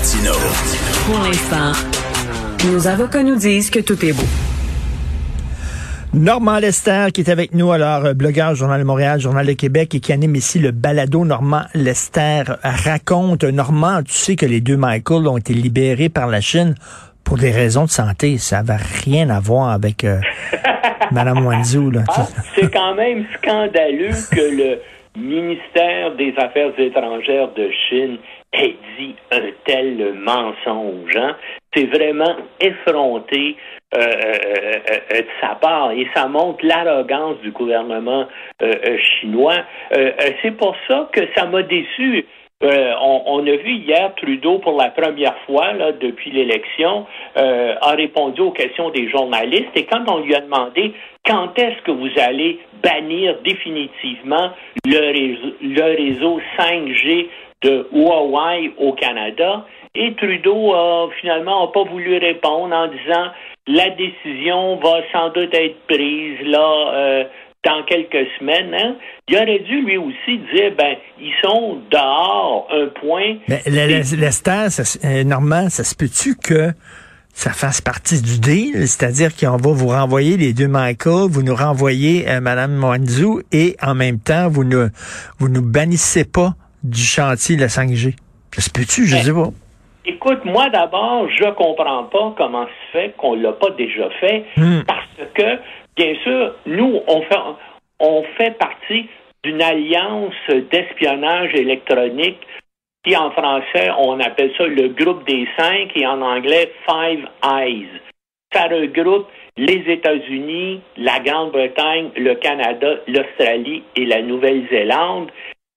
Martino. Pour l'instant, nos avocats nous disent que tout est beau. Normand Lester qui est avec nous, alors euh, blogueur Journal de Montréal, Journal de Québec et qui anime ici le balado Normand Lester raconte. Normand, tu sais que les deux Michael ont été libérés par la Chine pour des raisons de santé. Ça n'avait rien à voir avec euh, Madame Wanzhou. Ah, c'est quand même scandaleux que le ministère des Affaires étrangères de Chine ait dit un tel mensonge. Hein? C'est vraiment effronté euh, euh, euh, de sa part et ça montre l'arrogance du gouvernement chinois. c'est pour ça que ça m'a déçu. On, on, a vu hier Trudeau pour la première fois là, depuis l'élection a répondu aux questions des journalistes et quand on lui a demandé quand est-ce que vous allez bannir définitivement le réseau 5G de Huawei au Canada, et Trudeau a finalement pas voulu répondre en disant la décision va sans doute être prise là euh, dans quelques semaines. Hein. Il aurait dû lui aussi dire ben ils sont dehors un point. Mais l'Esther, euh, Normand, ça se peut-tu que ça fasse partie du deal, c'est-à-dire qu'on va vous renvoyer les deux Michael, vous nous renvoyez euh, Madame Mwanzou et en même temps vous ne vous nous bannissez pas du chantier de la 5G. Ça se peut-tu, je ne sais pas. Écoute, moi d'abord, je comprends pas comment se fait qu'on l'a pas déjà fait, hmm. parce que, bien sûr, nous, on fait, on fait partie d'une alliance d'espionnage électronique qui, en français, on appelle ça le groupe des cinq et en anglais Five Eyes. Ça regroupe les États-Unis, la Grande-Bretagne, le Canada, l'Australie et la Nouvelle-Zélande.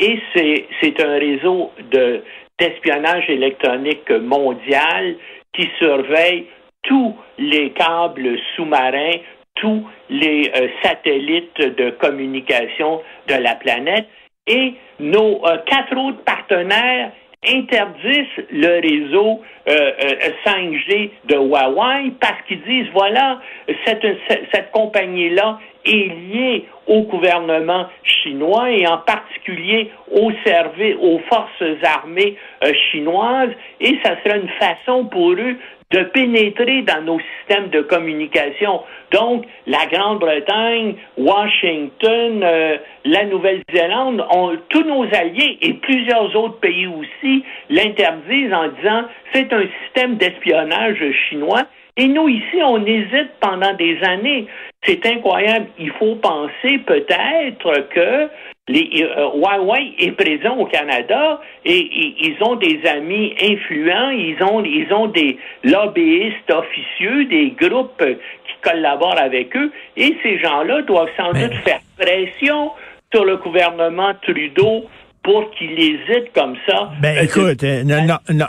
Et c'est un réseau de d'espionnage électronique mondial qui surveille tous les câbles sous-marins, tous les euh, satellites de communication de la planète. Et nos euh, quatre autres partenaires interdisent le réseau 5G euh, de Huawei parce qu'ils disent, voilà, cette, compagnie-là est liée au gouvernement chinois et en particulier au service, aux forces armées euh, chinoises et ça serait une façon pour eux de pénétrer dans nos systèmes de communication. Donc, la Grande-Bretagne, Washington, euh, la Nouvelle-Zélande, tous nos alliés et plusieurs autres pays aussi l'interdisent en disant c'est un système d'espionnage chinois et nous, ici, on hésite pendant des années. C'est incroyable. Il faut penser peut-être que les, euh, Huawei est présent au Canada et, ils ont des amis influents, ils ont, ils ont des lobbyistes officieux, des groupes qui collaborent avec eux et ces gens-là doivent sans doute faire pression sur le gouvernement Trudeau pour qu'il hésite comme ça. Ben euh, écoute, euh,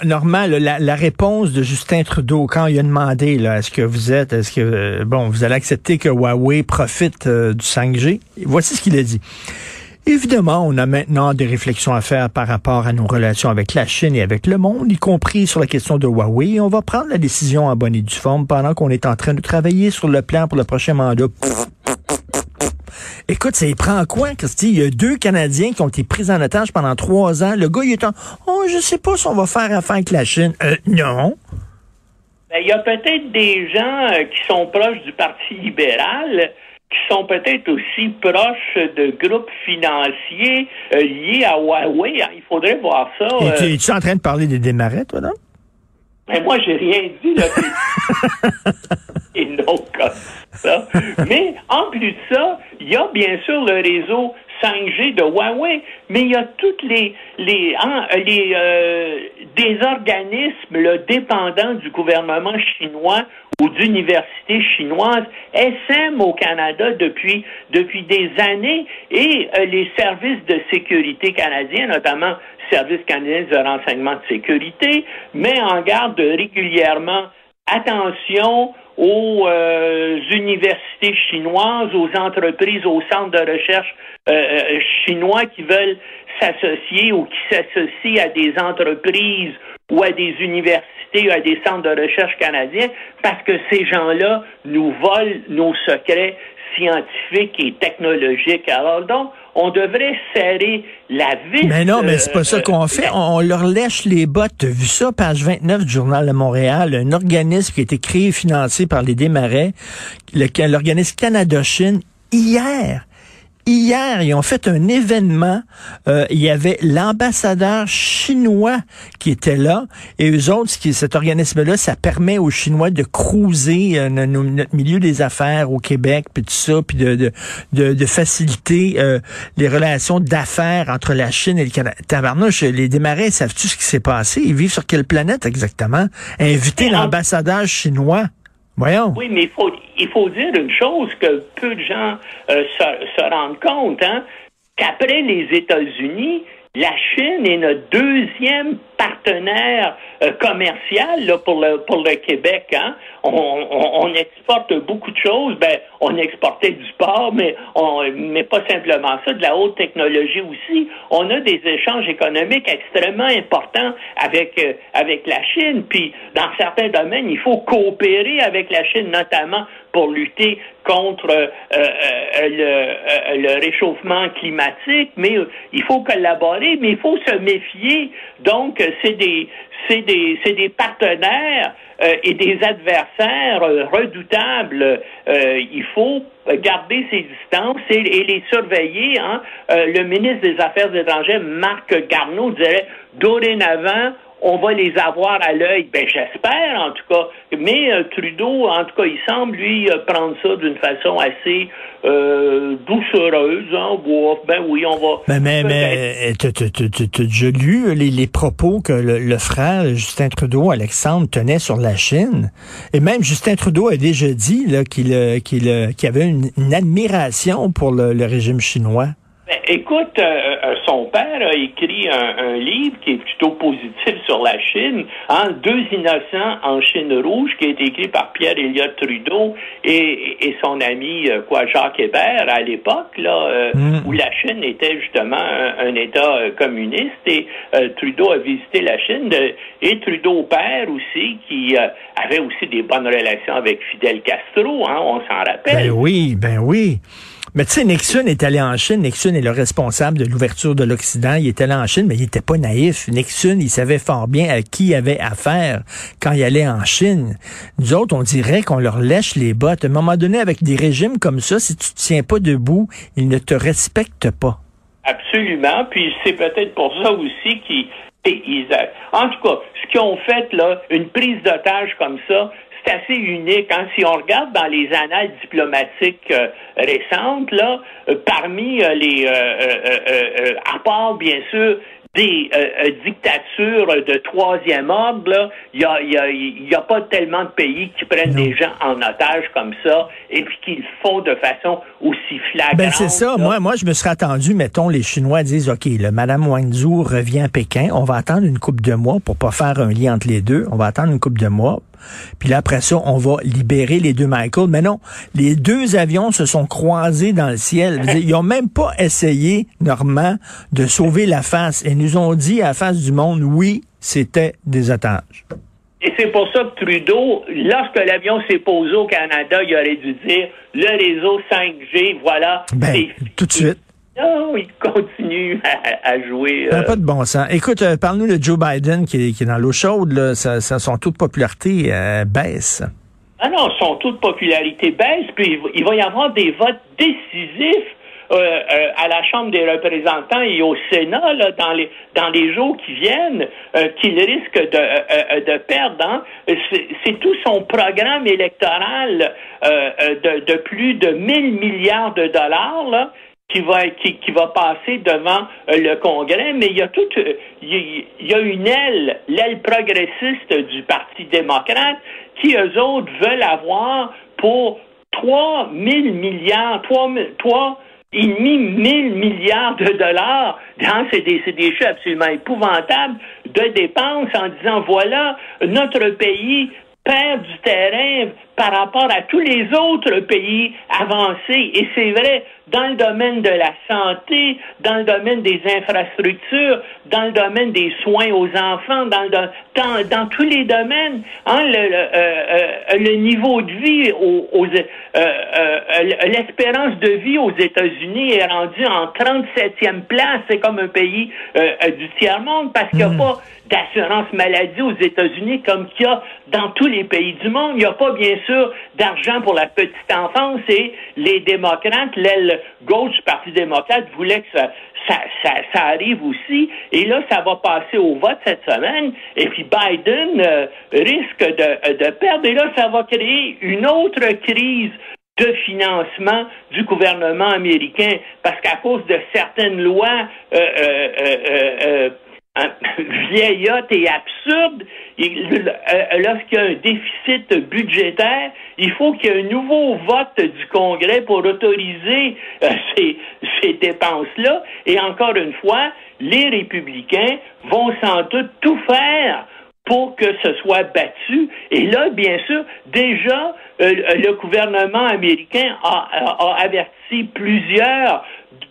normal, la, réponse de Justin Trudeau quand il a demandé là, est-ce que vous êtes, est-ce que euh, bon, vous allez accepter que Huawei profite du 5G Voici ce qu'il a dit. Évidemment, on a maintenant des réflexions à faire par rapport à nos relations avec la Chine et avec le monde, y compris sur la question de Huawei. On va prendre la décision en bonne et due forme pendant qu'on est en train de travailler sur le plan pour le prochain mandat. Écoute, ça y prend quoi, Christy? Il y a deux Canadiens qui ont été pris en otage pendant trois ans. Le gars, il est en, oh, je sais pas si on va faire affaire avec la Chine. Euh, non. Ben, il y a peut-être des gens euh, qui sont proches du Parti libéral qui sont peut-être aussi proches de groupes financiers euh, liés à Huawei. Hein. Il faudrait voir ça. Et tu es en train de parler des démarrais, toi, non? Mais moi, j'ai rien dit, là. Et non, Mais en plus de ça, il y a bien sûr le réseau 5G de Huawei, mais il y a toutes les les, hein, les euh, organismes dépendants du gouvernement chinois ou d'universités chinoises, SM au Canada depuis depuis des années et euh, les services de sécurité canadiens, notamment service canadien de renseignement de sécurité, met en garde régulièrement attention aux euh, universités chinoises, aux entreprises, aux centres de recherche euh, euh, chinois qui veulent s'associer ou qui s'associent à des entreprises ou à des universités ou à des centres de recherche canadiens parce que ces gens-là nous volent nos secrets scientifiques et technologiques. Alors donc, on devrait serrer la vis. Mais non, mais c'est pas ça qu'on fait. On, leur lèche les bottes. T'as vu ça, page 29 du Journal de Montréal, un organisme qui a été créé et financé par les Desmarais, l'organisme Canada-Chine, hier Hier, ils ont fait un événement. Euh, il y avait l'ambassadeur chinois qui était là. Et eux autres, cet organisme-là, ça permet aux Chinois de cruiser euh, notre milieu des affaires au Québec, puis tout ça, puis de, de, de, faciliter euh, les relations d'affaires entre la Chine et le Canada. Tabarnouche, les démarrais, savent-tu ce qui s'est passé? Ils vivent sur quelle planète exactement? Inviter l'ambassadeur chinois. Oui, mais il faut, il faut dire une chose que peu de gens euh, se, rendent compte, hein, qu'après les États-Unis, la Chine est notre deuxième partenaire euh, commercial là, pour, le, pour le Québec. Hein? On, exporte beaucoup de choses. Ben, on exportait du porc, mais, mais pas simplement ça, de la haute technologie aussi. On a des échanges économiques extrêmement importants avec, euh, avec la Chine. Puis, dans certains domaines, il faut coopérer avec la Chine, notamment pour lutter contre euh, le, le, réchauffement climatique, mais il faut collaborer, mais il faut se méfier. Donc, c'est des, c'est des, c'est des partenaires euh, et des adversaires euh, redoutables. Euh, il faut garder ses distances et, les surveiller. Hein. le ministre des Affaires étrangères, Marc Garneau, dirait dorénavant, on va les avoir à l'œil. Ben, j'espère, en tout cas. Mais euh, Trudeau, en tout cas, il semble, lui, euh, prendre ça d'une façon assez euh, doucereuse. Hein. Ben oui, on va... Mais, mais, mais tu as déjà lu les, les, propos que le, frère Justin Trudeau, Alexandre, tenait sur la Chine? Et même Justin Trudeau a déjà dit qu'il qu'il avait une, admiration pour le régime chinois. Ben, écoute, euh, euh, son père a écrit un, livre qui est plutôt positif sur la Chine, hein, Deux innocents en Chine rouge, qui a été écrit par Pierre Elliott Trudeau et, et son ami euh, quoi Jacques Hébert à l'époque, là, mm. où la Chine était justement un, État communiste et Trudeau a visité la Chine et Trudeau père aussi, qui avait aussi des bonnes relations avec Fidel Castro, hein, on s'en rappelle. Ben oui, ben oui. Mais tu sais, Nixon est allé en Chine. Nixon est le responsable de l'ouverture de l'Occident. Il est allé en Chine, mais il n'était pas naïf. Nixon, il savait fort bien à qui il avait affaire quand il allait en Chine. Nous autres, on dirait qu'on leur lèche les bottes. À un moment donné, avec des régimes comme ça, si tu ne tiens pas debout, ils ne te respectent pas. Absolument. Puis c'est peut-être pour ça aussi qu'ils en tout cas, ce qu'ils ont fait, là, une prise d'otage comme ça, c'est assez unique. Hein. Si on regarde dans les annales diplomatiques euh, récentes, là, euh, parmi euh, les, à part bien sûr des dictatures de troisième ordre, il n'y a, y a, y a, pas tellement de pays qui prennent des gens en otage comme ça et puis qui le font de façon aussi flagrante. Ben c'est ça. Moi, moi, je me serais attendu, mettons, les Chinois disent, OK, le Madame Wangzhou revient à Pékin, on va attendre une coupe de mois pour pas faire un lien entre les deux. On va attendre une coupe de mois puis là, après ça, on va libérer les deux Michael. Mais non, les deux avions se sont croisés dans le ciel. Ils ont même pas essayé, Normand, de sauver la face. Et nous ont dit à la face du monde, oui, c'était des otages. Et c'est pour ça que Trudeau, lorsque l'avion s'est posé au Canada, il aurait dû dire le réseau 5G, voilà. Ben, tout de suite. Non, il continue à, jouer. Euh... Pas de bon sens. Écoute, euh, parle-nous de Joe Biden qui est, qui est dans l'eau chaude. Là. son taux de popularité euh, baisse. Ah non, son taux de popularité baisse, puis il va y avoir des votes décisifs euh, euh, à la Chambre des représentants et au Sénat là, dans les dans les jours qui viennent euh, qu'il risque de, de perdre. Hein. C'est tout son programme électoral de, de plus de 1000 milliards de dollars là, qui va qui, qui va passer devant euh, le Congrès, mais il y a toute il y a une aile, l'aile progressiste du Parti démocrate, qui eux autres veulent avoir pour 3 000 milliards, 3, 3 et demi mille milliards de dollars, c'est des, des chiffres absolument épouvantables, de dépenses en disant voilà, notre pays perd du terrain par rapport à tous les autres pays avancés. Et c'est vrai dans le domaine de la santé, dans le domaine des infrastructures, dans le domaine des soins aux enfants, dans, le, dans, dans tous les domaines. Hein, le, le, euh, euh, niveau de vie, aux, euh, l'espérance de vie aux États-Unis est rendue en 37e place. C'est comme un pays du tiers-monde parce qu'il n'y a hmm. pas d'assurance maladie aux États-Unis comme qu'il y a dans tous les pays du monde. Il n'y a pas, bien sûr, d'argent pour la petite enfance et les démocrates, l'aile gauche du Parti démocrate voulait que ça, ça, ça, arrive aussi. Et là, ça va passer au vote cette semaine. Et puis Biden euh, risque de, de perdre. Et là, ça va créer une autre crise de financement du gouvernement américain parce qu'à cause de certaines lois euh, euh, vieillotte et absurde. Euh, lorsqu'il y a un déficit budgétaire, il faut qu'il y ait un nouveau vote du Congrès pour autoriser euh, ces, ces dépenses-là. Et encore une fois, les républicains vont sans doute tout faire pour que ce soit battu. Et là, bien sûr, déjà, euh, le gouvernement américain a, a averti plusieurs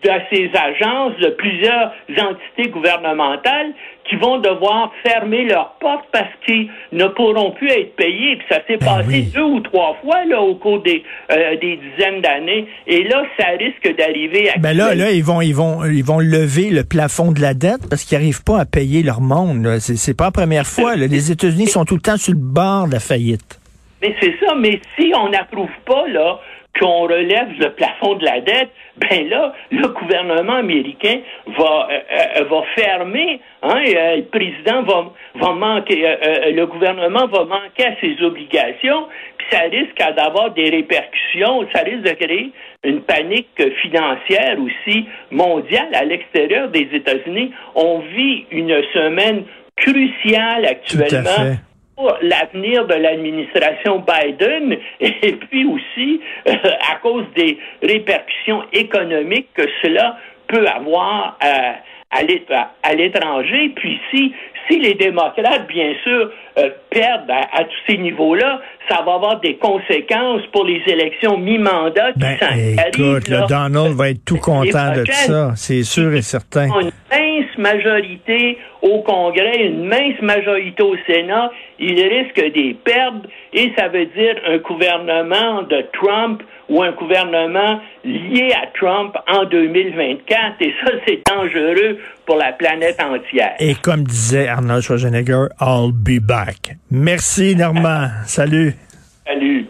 de ces agences, de plusieurs entités gouvernementales qui vont devoir fermer leurs portes parce qu'ils ne pourront plus être payés. Puis ça s'est ben passé deux ou trois fois là au cours des, euh, des dizaines d'années. Et là, ça risque d'arriver à. Ben là, là, ils vont, ils vont, ils vont lever le plafond de la dette parce qu'ils n'arrivent pas à payer leur monde. C'est pas la première fois. Les États-Unis sont tout le temps sur le bord de la faillite. Mais c'est ça. Mais si on n'approuve pas là qu'on relève le plafond de la dette, ben là, le gouvernement américain va, euh, euh, va fermer, hein, euh, le président va, va manquer, le gouvernement va manquer à ses obligations, puis ça risque d'avoir des répercussions, ça risque de créer une panique financière aussi mondiale à l'extérieur des États-Unis. On vit une semaine cruciale actuellement l'avenir de l'administration Biden et puis aussi euh, à cause des répercussions économiques que cela peut avoir euh, à l'étranger. Puis si, si les démocrates, bien sûr, euh, perdent à, tous ces niveaux-là, ça va avoir des conséquences pour les élections mi-mandat qui ben, Écoute, le Donald va être tout content de ça, c'est sûr et certain. Une mince majorité au Congrès, une mince majorité au Sénat, il risque des perdre et ça veut dire un gouvernement de Trump ou un gouvernement lié à Trump en 2024. Et ça, c'est dangereux pour la planète entière. Et comme disait Arnold Schwarzenegger, I'll be back. Merci, Normand. Salut. Salut.